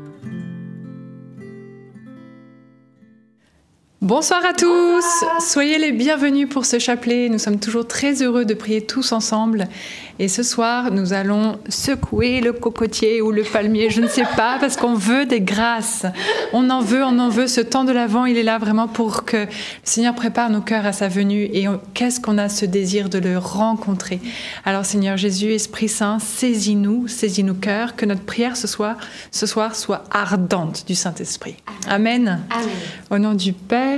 Mm-hmm. Bonsoir à tous, soyez les bienvenus pour ce chapelet. Nous sommes toujours très heureux de prier tous ensemble. Et ce soir, nous allons secouer le cocotier ou le palmier, je ne sais pas, parce qu'on veut des grâces. On en veut, on en veut. Ce temps de l'Avent, il est là vraiment pour que le Seigneur prépare nos cœurs à sa venue. Et qu'est-ce qu'on a ce désir de le rencontrer? Alors Seigneur Jésus, Esprit Saint, saisis-nous, saisis nos cœurs, que notre prière ce soir, ce soir soit ardente du Saint-Esprit. Amen. Amen. Au nom du Père,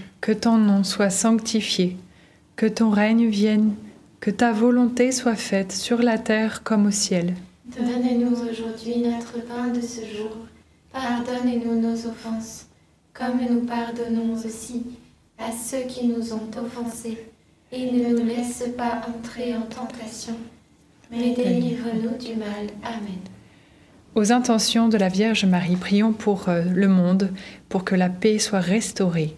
que ton nom soit sanctifié, que ton règne vienne que ta volonté soit faite sur la terre comme au ciel. Donne-nous aujourd'hui notre pain de ce jour. Pardonne-nous nos offenses, comme nous pardonnons aussi à ceux qui nous ont offensés. Et ne nous laisse pas entrer en tentation, mais délivre-nous du mal. Amen. Aux intentions de la Vierge Marie, prions pour euh, le monde, pour que la paix soit restaurée.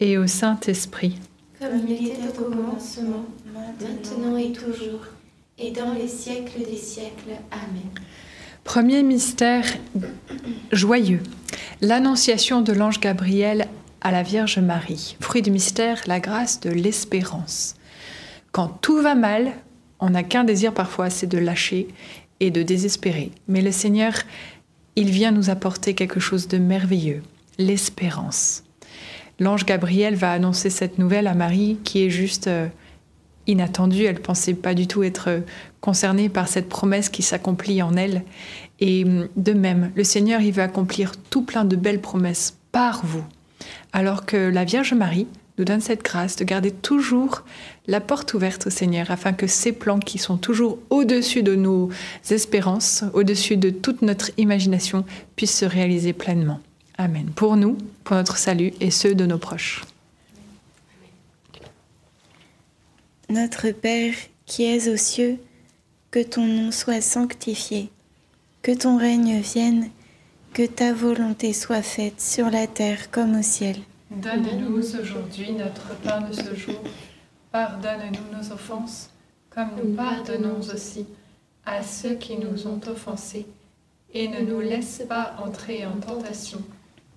et au Saint-Esprit. Comme il était au commencement, maintenant et toujours, et dans les siècles des siècles. Amen. Premier mystère joyeux, l'annonciation de l'ange Gabriel à la Vierge Marie. Fruit du mystère, la grâce de l'espérance. Quand tout va mal, on n'a qu'un désir parfois, c'est de lâcher et de désespérer. Mais le Seigneur, il vient nous apporter quelque chose de merveilleux, l'espérance. L'ange Gabriel va annoncer cette nouvelle à Marie qui est juste euh, inattendue. Elle pensait pas du tout être euh, concernée par cette promesse qui s'accomplit en elle. Et hum, de même, le Seigneur, il va accomplir tout plein de belles promesses par vous. Alors que la Vierge Marie nous donne cette grâce de garder toujours la porte ouverte au Seigneur afin que ses plans qui sont toujours au-dessus de nos espérances, au-dessus de toute notre imagination, puissent se réaliser pleinement. Amen. Pour nous, pour notre salut et ceux de nos proches. Notre Père qui es aux cieux, que ton nom soit sanctifié, que ton règne vienne, que ta volonté soit faite sur la terre comme au ciel. Donne-nous aujourd'hui notre pain de ce jour. Pardonne-nous nos offenses, comme nous pardonnons aussi à ceux qui nous ont offensés. Et ne nous laisse pas entrer en tentation,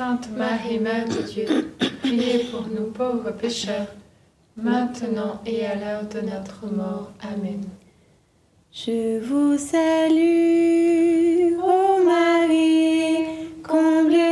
Sainte Marie, Mère de Dieu, priez pour nous pauvres pécheurs, maintenant et à l'heure de notre mort. Amen. Je vous salue, ô Marie, comblée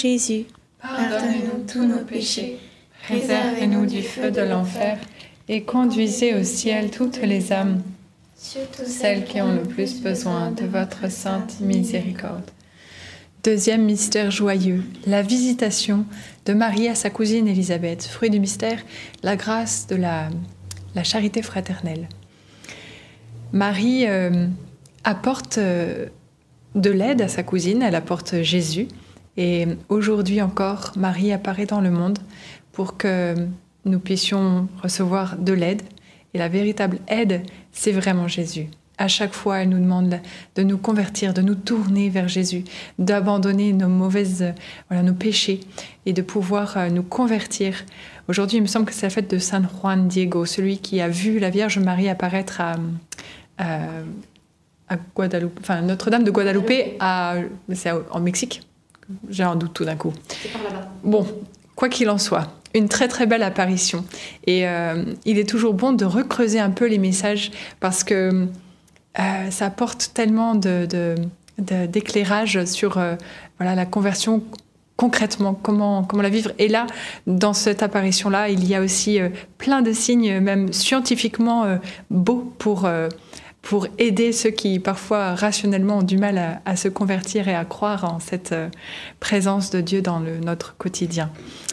Jésus, Pardonne-nous tous nos péchés, Préservez-nous du feu de l'enfer et conduisez au ciel toutes les âmes, surtout celles qui ont le plus besoin de votre sainte miséricorde. Deuxième mystère joyeux, la visitation de Marie à sa cousine Élisabeth. Fruit du mystère, la grâce de la, la charité fraternelle. Marie euh, apporte euh, de l'aide à sa cousine, elle apporte Jésus. Et aujourd'hui encore, Marie apparaît dans le monde pour que nous puissions recevoir de l'aide. Et la véritable aide, c'est vraiment Jésus. À chaque fois, elle nous demande de nous convertir, de nous tourner vers Jésus, d'abandonner nos mauvaises, voilà, nos péchés et de pouvoir euh, nous convertir. Aujourd'hui, il me semble que c'est la fête de San Juan Diego, celui qui a vu la Vierge Marie apparaître à, à, à Guadeloupe, enfin Notre-Dame de Guadeloupe, à, c'est en Mexique. J'ai un doute tout d'un coup. Bon, quoi qu'il en soit, une très très belle apparition. Et euh, il est toujours bon de recreuser un peu les messages parce que euh, ça apporte tellement de, de- d'éclairage sur euh, voilà, la conversion concrètement, comment, comment la vivre. Et là, dans cette apparition-là, il y a aussi plein de signes, même scientifiquement beaux, pour, pour aider ceux qui parfois rationnellement ont du mal à, se convertir et à croire en cette présence de Dieu dans notre quotidien.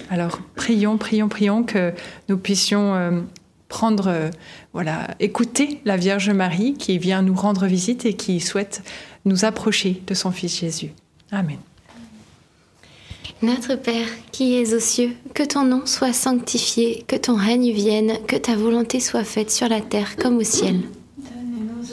Alors, prions, prions, prions que nous puissions prendre, voilà, écouter la Vierge Marie qui vient nous rendre visite et qui souhaite nous approcher de son Fils Jésus. Amen. Notre Père, qui es aux cieux, que ton nom soit sanctifié, que ton règne vienne, que ta volonté soit faite sur la terre comme au ciel.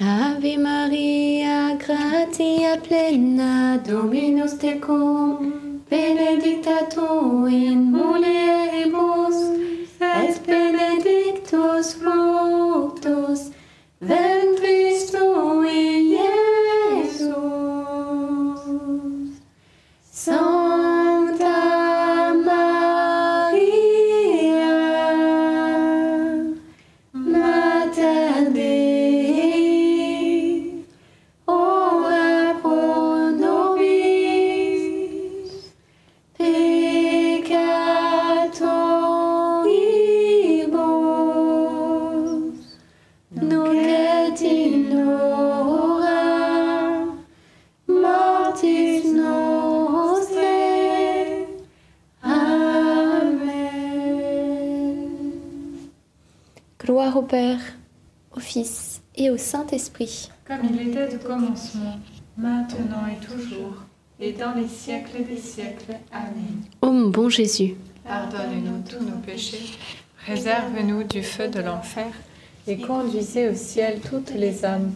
Ave Maria, gratia plena, Dominus tecum, benedicta tu in mulieribus, et benedictus fructus commencement, maintenant et toujours, et dans les siècles des siècles. Amen. Ô mon bon Jésus, Pardonne-nous tous nos péchés, préserve-nous du feu de l'enfer, et conduisez au ciel toutes les âmes,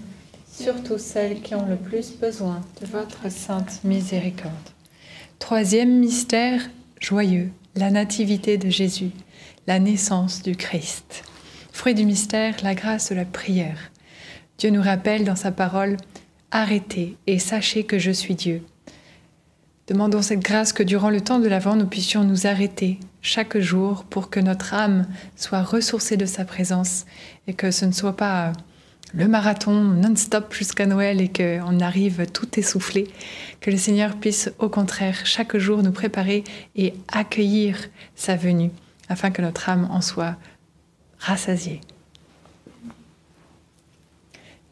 surtout celles qui ont le plus besoin de votre sainte miséricorde. Troisième mystère joyeux, la nativité de Jésus, la naissance du Christ. Fruit du mystère, la grâce de la prière. Dieu nous rappelle dans sa parole Arrêtez et sachez que je suis Dieu. Demandons cette grâce que durant le temps de l'Avent, nous puissions nous arrêter chaque jour pour que notre âme soit ressourcée de sa présence et que ce ne soit pas le marathon non-stop jusqu'à Noël et qu'on arrive tout essoufflé, que le Seigneur puisse au contraire chaque jour nous préparer et accueillir sa venue afin que notre âme en soit rassasiée.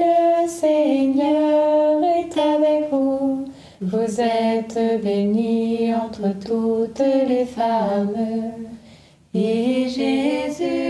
Le Seigneur est avec vous. Vous êtes bénie entre toutes les femmes. Et Jésus,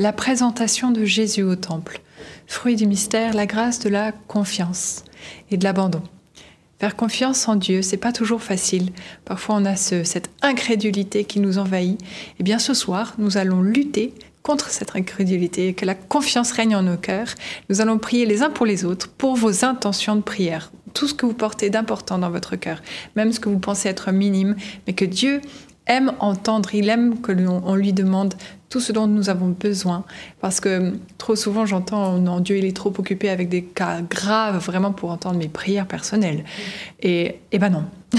la présentation de Jésus au temple. Fruit du mystère, la grâce de la confiance et de l'abandon. Faire confiance en Dieu, c'est pas toujours facile. Parfois, on a ce, cette incrédulité qui nous envahit. Eh bien, ce soir, nous allons lutter contre cette incrédulité, que la confiance règne en nos cœurs. Nous allons prier les uns pour les autres pour vos intentions de prière, tout ce que vous portez d'important dans votre cœur, même ce que vous pensez être minime, mais que Dieu aime entendre, il aime que l'on lui demande tout ce dont nous avons besoin. Parce que trop souvent, j'entends, non, Dieu, il est trop occupé avec des cas graves, vraiment, pour entendre mes prières personnelles. Et, et ben non.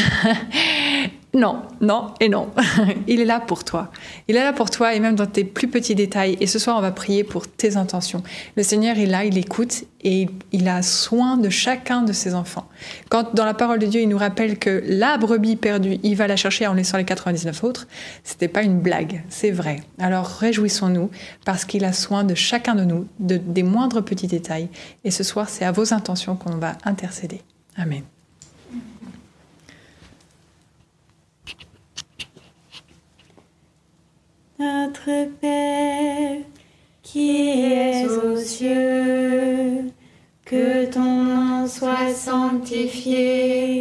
Non, non et non. Il est là pour toi. Il est là pour toi et même dans tes plus petits détails. Et ce soir, on va prier pour tes intentions. Le Seigneur est là, il écoute et il a soin de chacun de ses enfants. Quand dans la parole de Dieu, il nous rappelle que la brebis perdue, il va la chercher en laissant les 99 autres, c'était pas une blague, c'est vrai. Alors réjouissons-nous parce qu'il a soin de chacun de nous, de, des moindres petits détails. Et ce soir, c'est à vos intentions qu'on va intercéder. Amen. Notre Père qui es aux cieux, que ton nom soit sanctifié,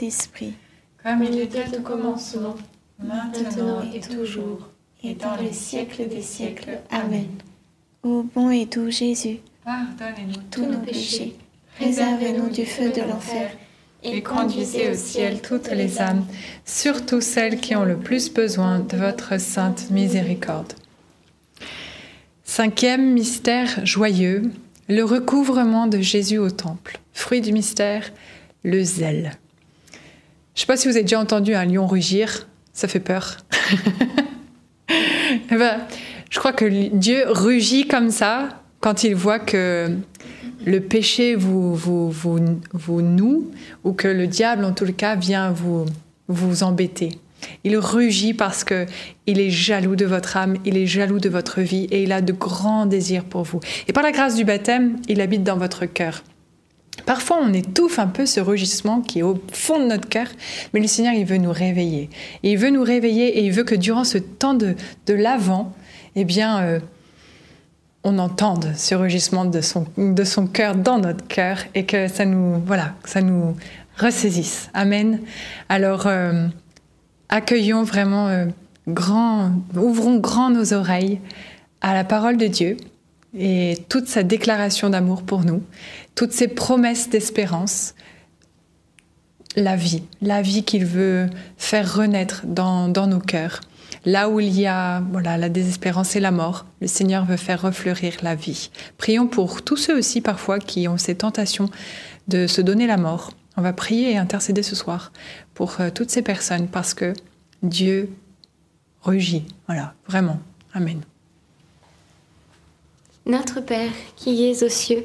Saint-Esprit. Comme il était au commencement, maintenant maintenant et toujours, et dans les siècles des siècles. Amen. Ô bon et doux Jésus, Pardonnez-nous tous nos péchés, préservez-nous du feu de l'enfer et conduisez au ciel toutes les âmes, surtout celles qui ont le plus besoin de votre sainte miséricorde. Cinquième mystère joyeux, le recouvrement de Jésus au temple. Fruit du mystère, le zèle. Je ne sais pas si vous avez déjà entendu un lion rugir, ça fait peur. Eh ben, je crois que Dieu rugit comme ça quand il voit que le péché vous, noue ou que le diable, en tout le cas, vient vous, vous embêter. Il rugit parce que il est jaloux de votre âme, il est jaloux de votre vie et il a de grands désirs pour vous. Et par la grâce du baptême, il habite dans votre cœur. Parfois, on étouffe un peu ce rugissement qui est au fond de notre cœur, mais le Seigneur, il veut nous réveiller. Et il veut nous réveiller et il veut que durant ce temps de, de l'avant, eh bien, euh, on entende ce rugissement de son, de son cœur dans notre cœur et que ça nous, voilà, que ça nous ressaisisse. Amen. Alors, euh, accueillons vraiment euh, grand, ouvrons grand nos oreilles à la parole de Dieu et toute sa déclaration d'amour pour nous, toutes ses promesses d'espérance, la vie, la vie qu'il veut faire renaître dans, dans nos cœurs. Là où il y a voilà, la désespérance et la mort, le Seigneur veut faire refleurir la vie. Prions pour tous ceux aussi parfois qui ont ces tentations de se donner la mort. On va prier et intercéder ce soir pour euh, toutes ces personnes parce que Dieu rugit. Voilà, vraiment. Amen. Notre Père, qui es aux cieux,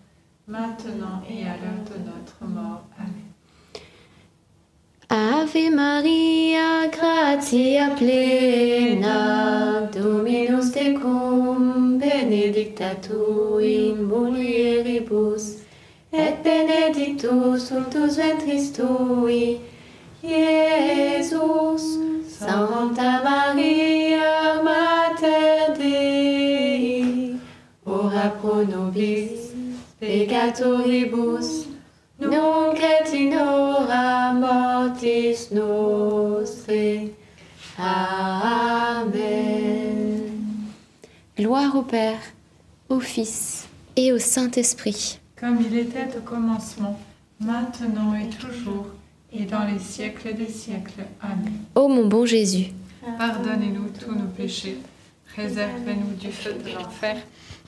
maintenant et à l'heure de notre mort. Amen. Ave Maria, gratia plena, Dominus tecum, benedicta tu in mulieribus, et benedictus fructus ventris tui, Iesus. Santa Maria, Mater Dei, ora pro nobis peccatoribus, nunc et in hora mortis nostre. Amen. Gloire au Père, au Fils et au Saint-Esprit. Comme il était au commencement, maintenant et toujours, et dans les siècles des siècles. Amen. Ô mon bon Jésus, Pardonnez-nous tous nos péchés, réservez-nous du feu de l'enfer,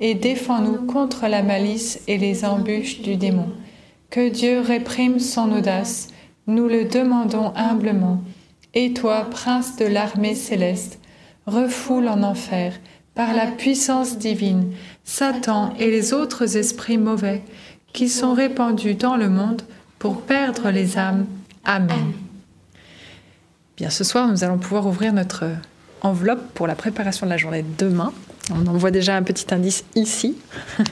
et défends-nous contre la malice et les embûches du démon. Que Dieu réprime son audace, nous le demandons humblement. Et toi, prince de l'armée céleste, refoule en enfer, par la puissance divine, Satan et les autres esprits mauvais qui sont répandus dans le monde pour perdre les âmes. Amen. Bien, ce soir, nous allons pouvoir ouvrir notre enveloppe pour la préparation de la journée de demain. On en voit déjà un petit indice ici.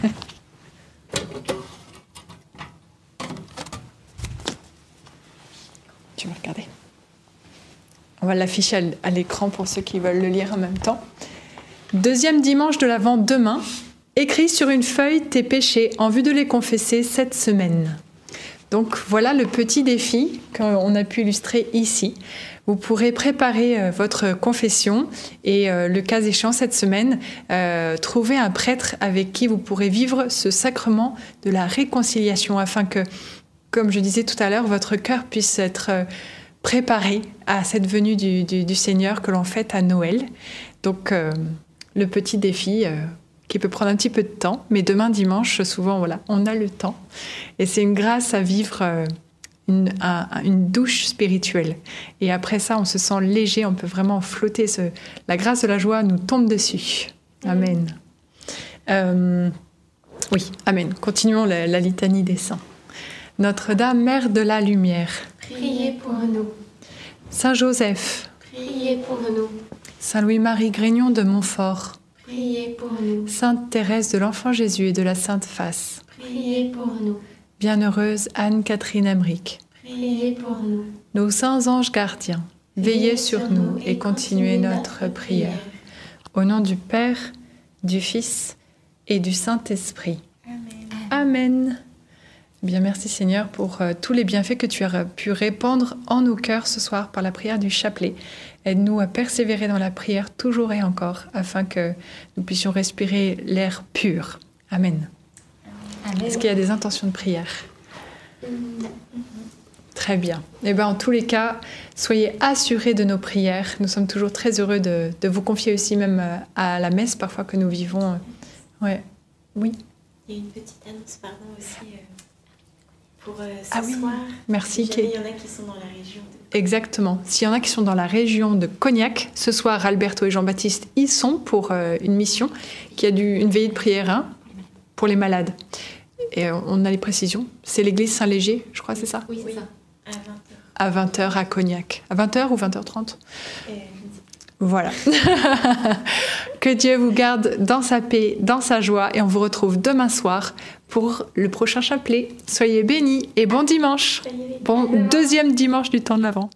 tu veux regarder On va l'afficher à l'écran pour ceux qui veulent le lire en même temps. Deuxième dimanche de l'Avent demain. Écris sur une feuille tes péchés en vue de les confesser cette semaine. Donc voilà le petit défi qu'on a pu illustrer ici. Vous pourrez préparer euh, votre confession et euh, le cas échéant cette semaine, euh, trouver un prêtre avec qui vous pourrez vivre ce sacrement de la réconciliation afin que, comme je disais tout à l'heure, votre cœur puisse être préparé à cette venue du, Seigneur que l'on fête à Noël. Donc le petit défi qui peut prendre un petit peu de temps, mais demain dimanche, souvent, voilà, on a le temps. Et c'est une grâce à vivre une, un, une, douche spirituelle. Et après ça, on se sent léger, on peut vraiment flotter. Ce, la grâce de la joie nous tombe dessus. Amen. Euh, oui, Amen. Continuons la, la litanie des saints. Notre-Dame, Mère de la Lumière. Priez pour nous. Saint Joseph. Priez pour nous. Saint Louis-Marie Grignon de Montfort. Priez pour nous. Sainte Thérèse de l'Enfant Jésus et de la Sainte Face. Priez pour nous. Bienheureuse Anne-Catherine Emmerich. Priez pour nous. Nos saints anges gardiens, veillez sur nous et continuez notre prière. Au nom du Père, du Fils et du Saint-Esprit. Amen. Amen. Bien, merci Seigneur pour euh, tous les bienfaits que tu as pu répandre en nos cœurs ce soir par la prière du chapelet. Aide-nous à persévérer dans la prière toujours et encore afin que nous puissions respirer l'air pur. Amen. Amen. Est-ce qu'il y a des intentions de prière? Très bien. Eh bien, en tous les cas, soyez assurés de nos prières. Nous sommes toujours très heureux de, de vous confier aussi même euh, à la messe parfois que nous vivons Ouais. Oui. Il y a une petite annonce, pardon, aussi euh, pour euh, ce Ah oui. soir. Merci, il y en a qui sont dans la région de... Exactement. S'il y en a qui sont dans la région de Cognac, ce soir, Alberto et Jean-Baptiste y sont pour euh, une mission qui a dû, une veillée de prière hein, pour les malades. Et euh, on a les précisions. C'est l'église Saint-Léger, je crois, c'est ça? Oui, Oui. c'est ça. À 20h. À 20h à Cognac. À 20h ou 20h30 Euh, Voilà. que Dieu vous garde dans sa paix, dans sa joie, et on vous retrouve demain soir pour le prochain chapelet. Soyez bénis et bon dimanche. Bon deuxième dimanche du temps de l'Avent.